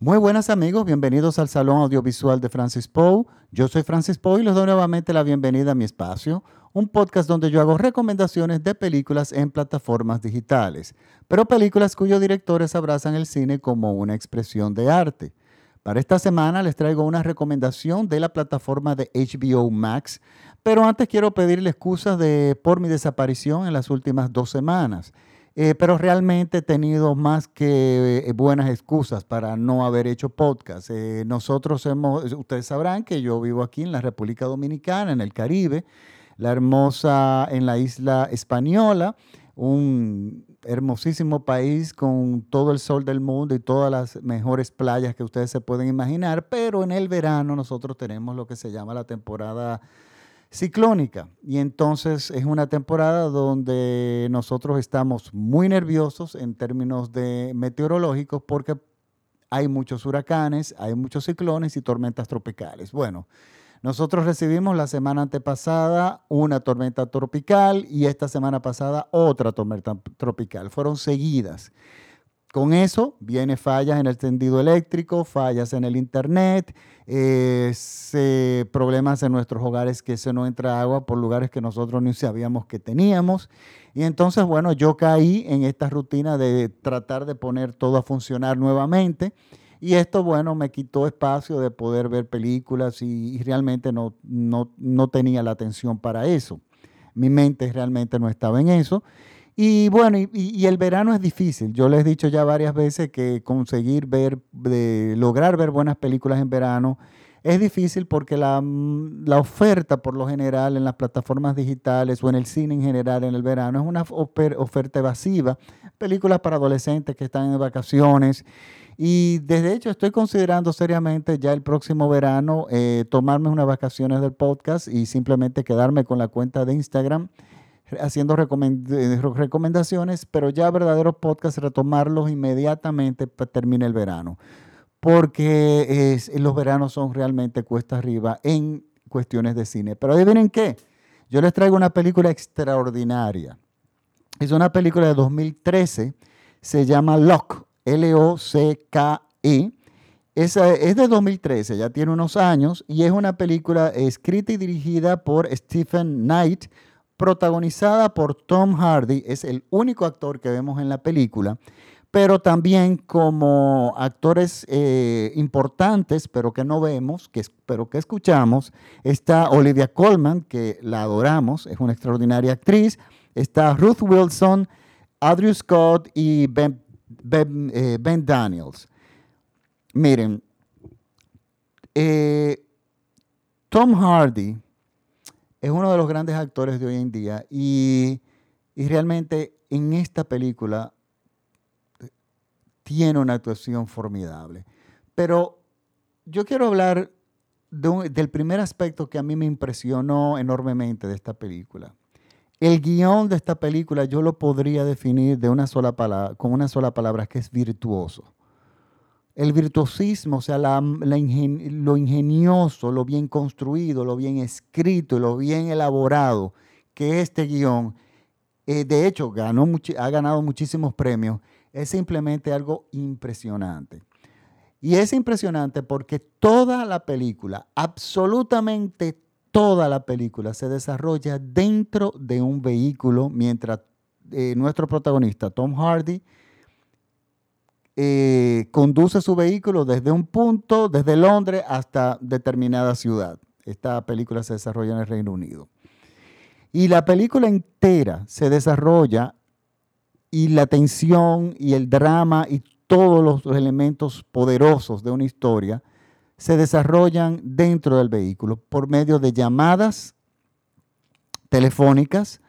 Muy buenas amigos, bienvenidos al Salón Audiovisual de Francis Poe. Yo soy Francis Poe y les doy nuevamente la bienvenida a mi espacio, un podcast donde yo hago recomendaciones de películas en plataformas digitales, pero películas cuyos directores abrazan el cine como una expresión de arte. Para esta semana les traigo una recomendación de la plataforma de HBO Max, pero antes quiero pedirle excusas de, por mi desaparición en las últimas dos semanas. Eh, pero realmente he tenido más que eh, buenas excusas para no haber hecho podcast. Eh, nosotros hemos, ustedes sabrán que yo vivo aquí en la República Dominicana, en el Caribe, la hermosa, en la isla española, un hermosísimo país con todo el sol del mundo y todas las mejores playas que ustedes se pueden imaginar, pero en el verano nosotros tenemos lo que se llama la temporada ciclónica. Y entonces es una temporada donde nosotros estamos muy nerviosos en términos de meteorológicos porque hay muchos huracanes, hay muchos ciclones y tormentas tropicales. Bueno, nosotros recibimos la semana antepasada una tormenta tropical y esta semana pasada otra tormenta tropical. Fueron seguidas. Con eso viene fallas en el tendido eléctrico, fallas en el internet, eh, problemas en nuestros hogares que se no entra agua por lugares que nosotros ni sabíamos que teníamos. Y entonces, bueno, yo caí en esta rutina de tratar de poner todo a funcionar nuevamente. Y esto, bueno, me quitó espacio de poder ver películas y, realmente no, no, no tenía la atención para eso. Mi mente realmente no estaba en eso. Y bueno, y, el verano es difícil. Yo les he dicho ya varias veces que conseguir ver, de, lograr ver buenas películas en verano es difícil porque la, mm, la, oferta por lo general en las plataformas digitales o en el cine en general en el verano es una oferta evasiva. Películas para adolescentes que están en vacaciones. Y desde hecho estoy considerando seriamente ya el próximo verano eh, tomarme unas vacaciones del podcast y simplemente quedarme con la cuenta de Instagram haciendo eh, recomendaciones, pero ya verdaderos podcasts, retomarlos inmediatamente termine el verano. Porque los veranos son realmente cuesta arriba en cuestiones de cine. Pero adivinen qué, yo les traigo una película extraordinaria. Es una película de 2013, se llama Lock, L-O-C-K-E. es de 2013, ya tiene unos años, y es una película escrita y dirigida por Stephen Knight, protagonizada por Tom Hardy, es el único actor que vemos en la película, pero también como actores eh, importantes, pero que no vemos, que, pero que escuchamos, está Olivia Colman, que la adoramos, es una extraordinaria actriz, está Ruth Wilson, Andrew Scott y Ben, eh, Daniels. Miren, eh, Tom Hardy es uno de los grandes actores de hoy en día y, realmente en esta película tiene una actuación formidable. Pero yo quiero hablar del primer aspecto que a mí me impresionó enormemente de esta película. El guion de esta película yo lo podría definir de una sola palabra, con una sola palabra, que es virtuoso el virtuosismo, o sea, lo ingenioso, lo bien construido, lo bien escrito, lo bien elaborado que este guion, eh, de hecho, ganó ha ganado muchísimos premios, es simplemente algo impresionante. Y es impresionante porque toda la película, absolutamente toda la película, se desarrolla dentro de un vehículo mientras eh, nuestro protagonista, Tom Hardy, eh, conduce su vehículo desde un punto, desde Londres hasta determinada ciudad. Esta película se desarrolla en el Reino Unido. Y la película entera se desarrolla y la tensión y el drama y todos los elementos poderosos de una historia se desarrollan dentro del vehículo por medio de llamadas telefónicas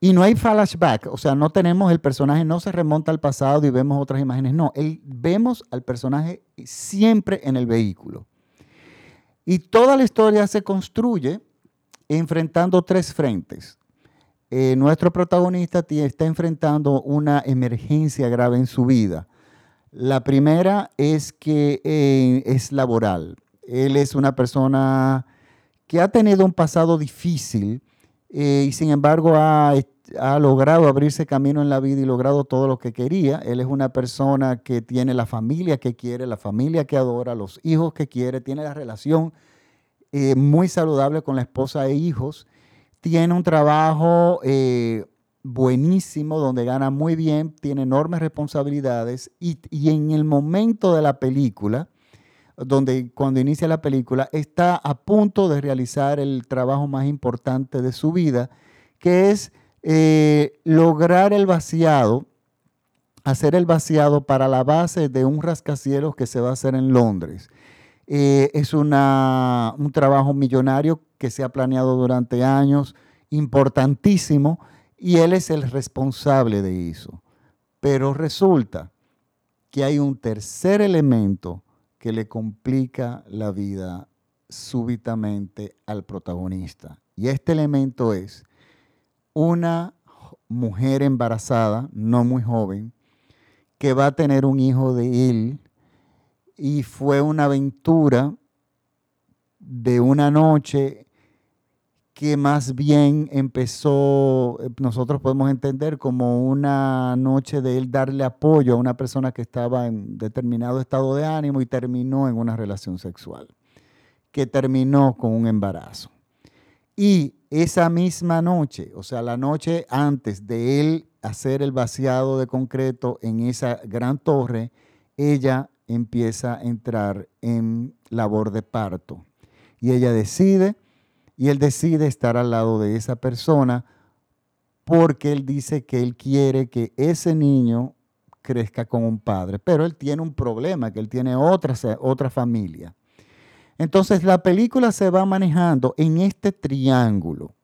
y no hay flashback, o sea, no tenemos el personaje, no se remonta al pasado y vemos otras imágenes, no, vemos al personaje siempre en el vehículo. Y toda la historia se construye enfrentando tres frentes. Eh, nuestro protagonista está enfrentando una emergencia grave en su vida. La primera es que eh, es laboral. Él es una persona que ha tenido un pasado difícil eh, y sin embargo ha, ha logrado abrirse camino en la vida y logrado todo lo que quería. Él es una persona que tiene la familia que quiere, la familia que adora, los hijos que quiere, tiene la relación eh, muy saludable con la esposa e hijos, tiene un trabajo eh, buenísimo donde gana muy bien, tiene enormes responsabilidades y, y en el momento de la película, donde cuando inicia la película, está a punto de realizar el trabajo más importante de su vida, que es eh, lograr el vaciado, hacer el vaciado para la base de un rascacielos que se va a hacer en Londres. Eh, es una, un trabajo millonario que se ha planeado durante años, importantísimo, y él es el responsable de eso. Pero resulta que hay un tercer elemento que le complica la vida súbitamente al protagonista. Y este elemento es una mujer embarazada, no muy joven, que va a tener un hijo de él y fue una aventura de una noche que más bien empezó, eh, nosotros podemos entender como una noche de él darle apoyo a una persona que estaba en determinado estado de ánimo y terminó en una relación sexual, que terminó con un embarazo. Y esa misma noche, o sea, la noche antes de él hacer el vaciado de concreto en esa gran torre, ella empieza a entrar en labor de parto. Y ella decide y él decide estar al lado de esa persona porque él dice que él quiere que ese niño crezca con un padre, pero él tiene un problema, que él tiene otra, otra familia. Entonces la película se va manejando en este triángulo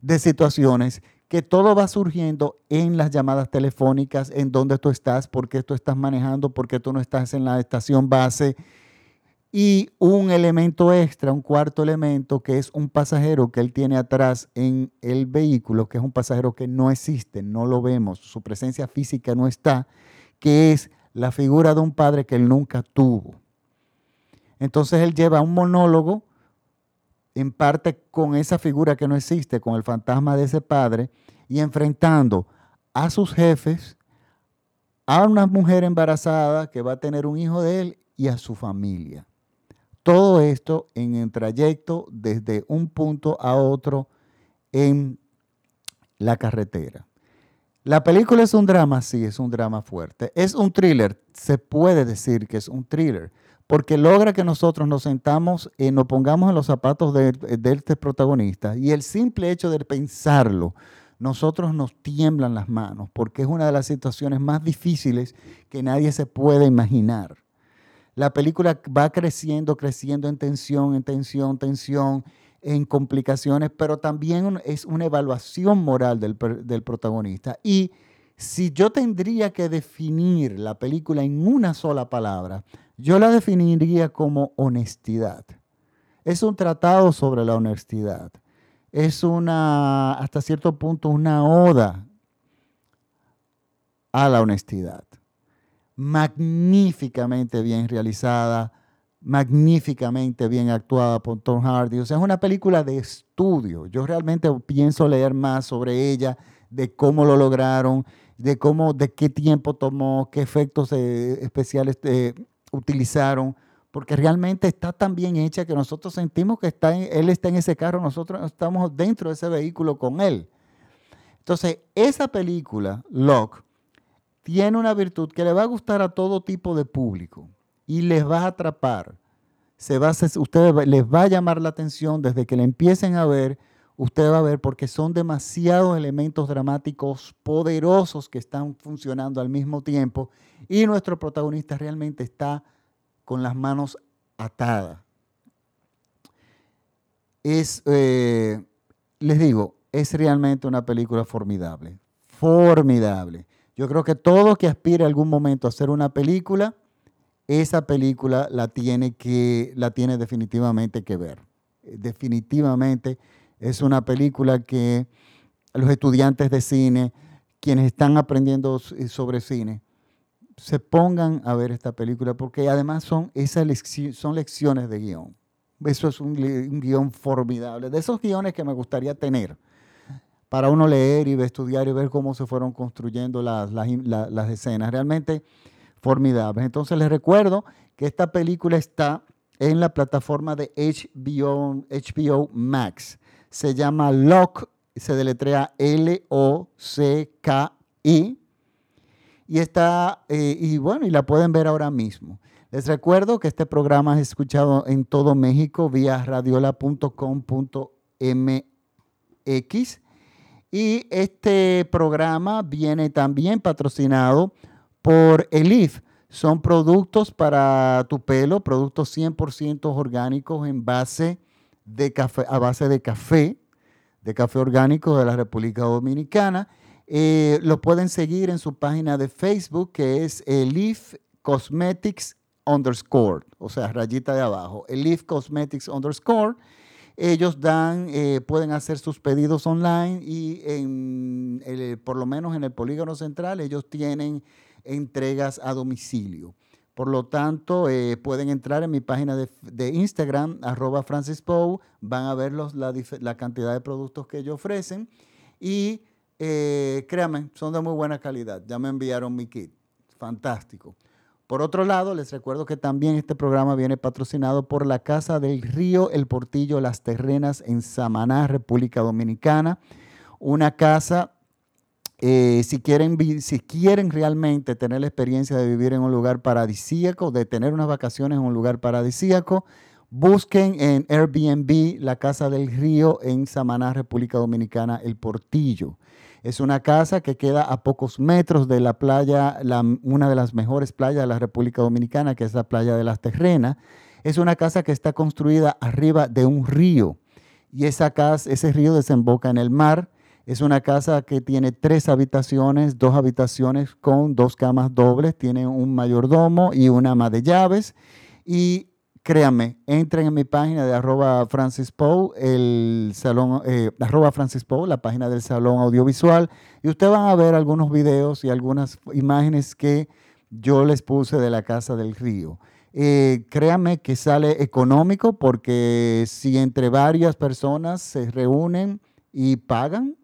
de situaciones que todo va surgiendo en las llamadas telefónicas, en dónde tú estás, por qué tú estás manejando, por qué tú no estás en la estación base, y un elemento extra, un cuarto elemento, que es un pasajero que él tiene atrás en el vehículo, que es un pasajero que no existe, no lo vemos, su presencia física no está, que es la figura de un padre que él nunca tuvo. Entonces él lleva un monólogo, en parte con esa figura que no existe, con el fantasma de ese padre, y enfrentando a sus jefes, a una mujer embarazada que va a tener un hijo de él y a su familia. Todo esto en el trayecto desde un punto a otro en la carretera. La película es un drama, sí, es un drama fuerte. Es un thriller, se puede decir que es un thriller, porque logra que nosotros nos sentamos y nos pongamos en los zapatos de, de este protagonista. Y el simple hecho de pensarlo, nosotros nos tiemblan las manos, porque es una de las situaciones más difíciles que nadie se puede imaginar. La película va creciendo, creciendo en tensión, en tensión, tensión, en complicaciones, pero también es una evaluación moral del, del protagonista. Y si yo tendría que definir la película en una sola palabra, yo la definiría como honestidad. Es un tratado sobre la honestidad. Es una, hasta cierto punto, una oda a la honestidad magníficamente bien realizada, magníficamente bien actuada por Tom Hardy. O sea, es una película de estudio. Yo realmente pienso leer más sobre ella, de cómo lo lograron, de cómo, de qué tiempo tomó, qué efectos eh, especiales eh, utilizaron, porque realmente está tan bien hecha que nosotros sentimos que está él está en ese carro, nosotros estamos dentro de ese vehículo con él. Entonces, esa película, Locke, tiene una virtud que le va a gustar a todo tipo de público y les va a atrapar. Se va a, les va a llamar la atención desde que le empiecen a ver. Usted va a ver porque son demasiados elementos dramáticos poderosos que están funcionando al mismo tiempo y nuestro protagonista realmente está con las manos atadas. Es, eh, les digo, es realmente una película formidable, formidable. Yo creo que todo que aspire algún momento a hacer una película, esa película la tiene, que, la tiene definitivamente que ver. Definitivamente es una película que los estudiantes de cine, quienes están aprendiendo sobre cine, se pongan a ver esta película porque además son, esas son lecciones de guion. Eso es un, un guion formidable, de esos guiones que me gustaría tener para uno leer y estudiar y ver cómo se fueron construyendo las, las escenas. Realmente formidables. Entonces les recuerdo que esta película está en la plataforma de HBO, HBO Max. Se llama Lock, se deletrea L-O-C-K-I. Y está, eh, y bueno, y la pueden ver ahora mismo. Les recuerdo que este programa es escuchado en todo México vía radiola.com.mx. Y este programa viene también patrocinado por Elif son productos para tu pelo, productos 100% orgánicos en base de café, a base de café, de café orgánico de la República Dominicana. Eh, lo pueden seguir en su página de Facebook, que es Elif Cosmetics underscore, o sea, rayita de abajo, Elif Cosmetics underscore. Ellos dan, eh, pueden hacer sus pedidos online y en por lo menos en el polígono central ellos tienen entregas a domicilio. Por lo tanto, eh, pueden entrar en mi página de, Instagram, arroba Francis van a ver la, cantidad de productos que ellos ofrecen y eh, créanme, son de muy buena calidad. Ya me enviaron mi kit. Fantástico. Por otro lado, les recuerdo que también este programa viene patrocinado por la Casa del Río El Portillo Las Terrenas en Samaná, República Dominicana. Una casa eh, si, quieren, si quieren realmente tener la experiencia de vivir en un lugar paradisíaco, de tener unas vacaciones en un lugar paradisíaco, busquen en Airbnb la Casa del Río en Samaná, República Dominicana, El Portillo. Es una casa que queda a pocos metros de la playa, una de las mejores playas de la República Dominicana, que es la playa de las Terrenas. Es una casa que está construida arriba de un río y ese río desemboca en el mar es una casa que tiene tres habitaciones, dos habitaciones con dos camas dobles, tiene un mayordomo y una ama de llaves. Y créanme, entren en mi página de arroba Francis el salón, eh, arroba Francis la página del salón audiovisual, y ustedes van a ver algunos videos y algunas imágenes que yo les puse de la Casa del Río. Eh, créanme que sale económico porque si entre varias personas se reúnen y pagan,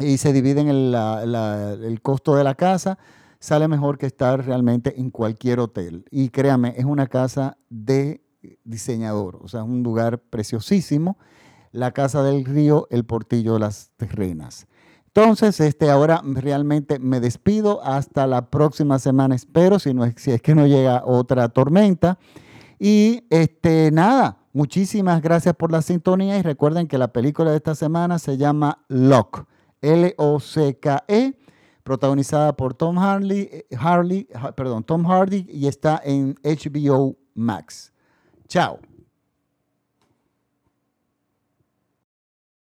y se dividen el costo de la casa, sale mejor que estar realmente en cualquier hotel. Y créame, es una casa de diseñador, o sea, es un lugar preciosísimo. La Casa del Río, el Portillo de las Terrenas. Entonces, este, ahora realmente me despido hasta la próxima semana, espero, si, no es, si es que no llega otra tormenta. Y este, nada, muchísimas gracias por la sintonía y recuerden que la película de esta semana se llama Lock. L-O-C-K-E, protagonizada por Tom Harley, Harley, perdón, Tom Hardy y está en HBO Max. Chao.